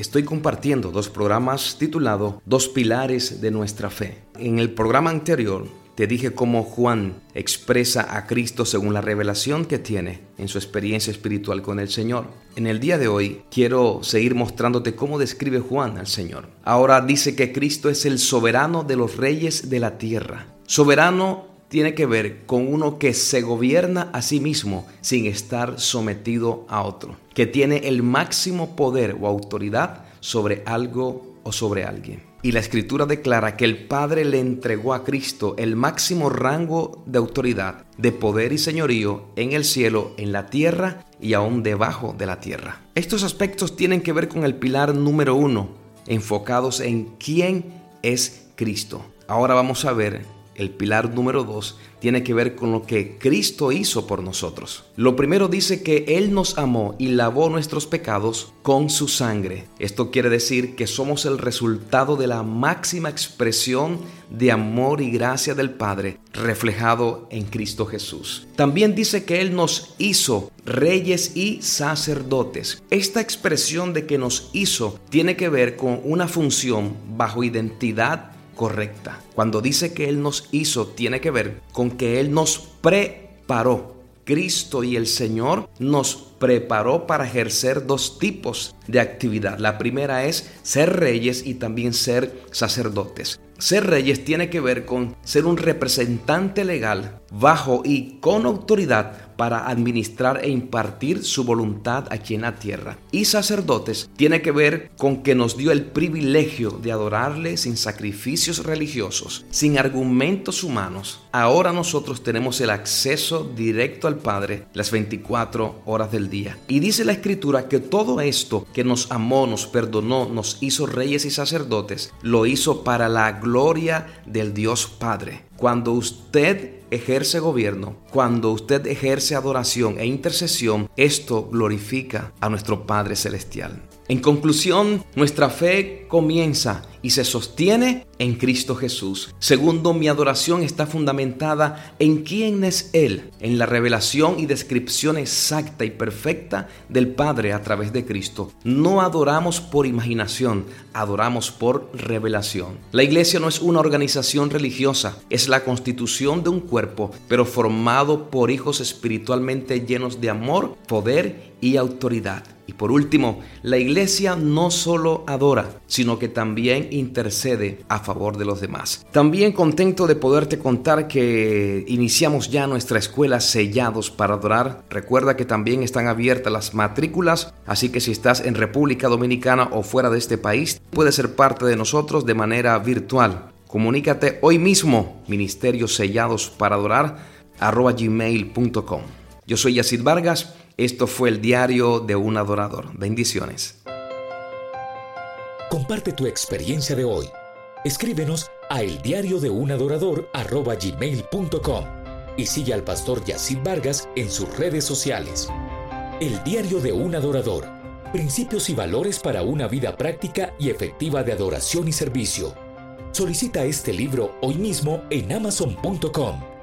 Estoy compartiendo dos programas titulados Dos pilares de nuestra fe. En el programa anterior te dije cómo Juan expresa a Cristo según la revelación que tiene en su experiencia espiritual con el Señor. En el día de hoy quiero seguir mostrándote cómo describe Juan al Señor. Ahora dice que Cristo es el soberano de los reyes de la tierra. Soberano tiene que ver con uno que se gobierna a sí mismo sin estar sometido a otro, que tiene el máximo poder o autoridad sobre algo o sobre alguien. Y la escritura declara que el Padre le entregó a Cristo el máximo rango de autoridad, de poder y señorío en el cielo, en la tierra y aún debajo de la tierra. Estos aspectos tienen que ver con el pilar número uno, enfocados en quién es Cristo. Ahora vamos a ver el pilar número dos, tiene que ver con lo que Cristo hizo por nosotros. Lo primero dice que Él nos amó y lavó nuestros pecados con su sangre. Esto quiere decir que somos el resultado de la máxima expresión de amor y gracia del Padre reflejado en Cristo Jesús. También dice que Él nos hizo reyes y sacerdotes. Esta expresión de que nos hizo tiene que ver con una función bajo identidad correcta. Cuando dice que Él nos hizo, tiene que ver con que Él nos preparó. Cristo y el Señor nos preparó para ejercer dos tipos de actividad. La primera es ser reyes y también ser sacerdotes. Ser reyes tiene que ver con ser un representante legal bajo y con autoridad para administrar e impartir su voluntad aquí en la tierra. Y sacerdotes tiene que ver con que nos dio el privilegio de adorarle sin sacrificios religiosos, sin argumentos humanos. Ahora nosotros tenemos el acceso directo al Padre las 24 horas del día. Y dice la Escritura que todo esto que nos amó, nos perdonó, nos hizo reyes y sacerdotes, lo hizo para la gloria del Dios Padre. Cuando usted ejerce gobierno, cuando usted ejerce adoración e intercesión, esto glorifica a nuestro Padre Celestial. En conclusión, nuestra fe comienza y se sostiene en Cristo Jesús. Segundo, mi adoración está fundamentada en quién es Él, en la revelación y descripción exacta y perfecta del Padre a través de Cristo. No adoramos por imaginación, adoramos por revelación. La iglesia no es una organización religiosa, es la constitución de un cuerpo, pero formado por hijos espiritualmente llenos de amor, poder y autoridad. Y por último, la iglesia no solo adora, sino que también intercede a favor de los demás. También contento de poderte contar que iniciamos ya nuestra escuela Sellados para Adorar. Recuerda que también están abiertas las matrículas, así que si estás en República Dominicana o fuera de este país, puedes ser parte de nosotros de manera virtual. Comunícate hoy mismo, Ministerio Sellados para Adorar, arroba gmail.com. Yo soy Yacid Vargas esto fue el diario de un adorador. Bendiciones. Comparte tu experiencia de hoy. Escríbenos a el diario de un adorador gmail.com y sigue al pastor Yacid Vargas en sus redes sociales. El diario de un adorador. Principios y valores para una vida práctica y efectiva de adoración y servicio. Solicita este libro hoy mismo en amazon.com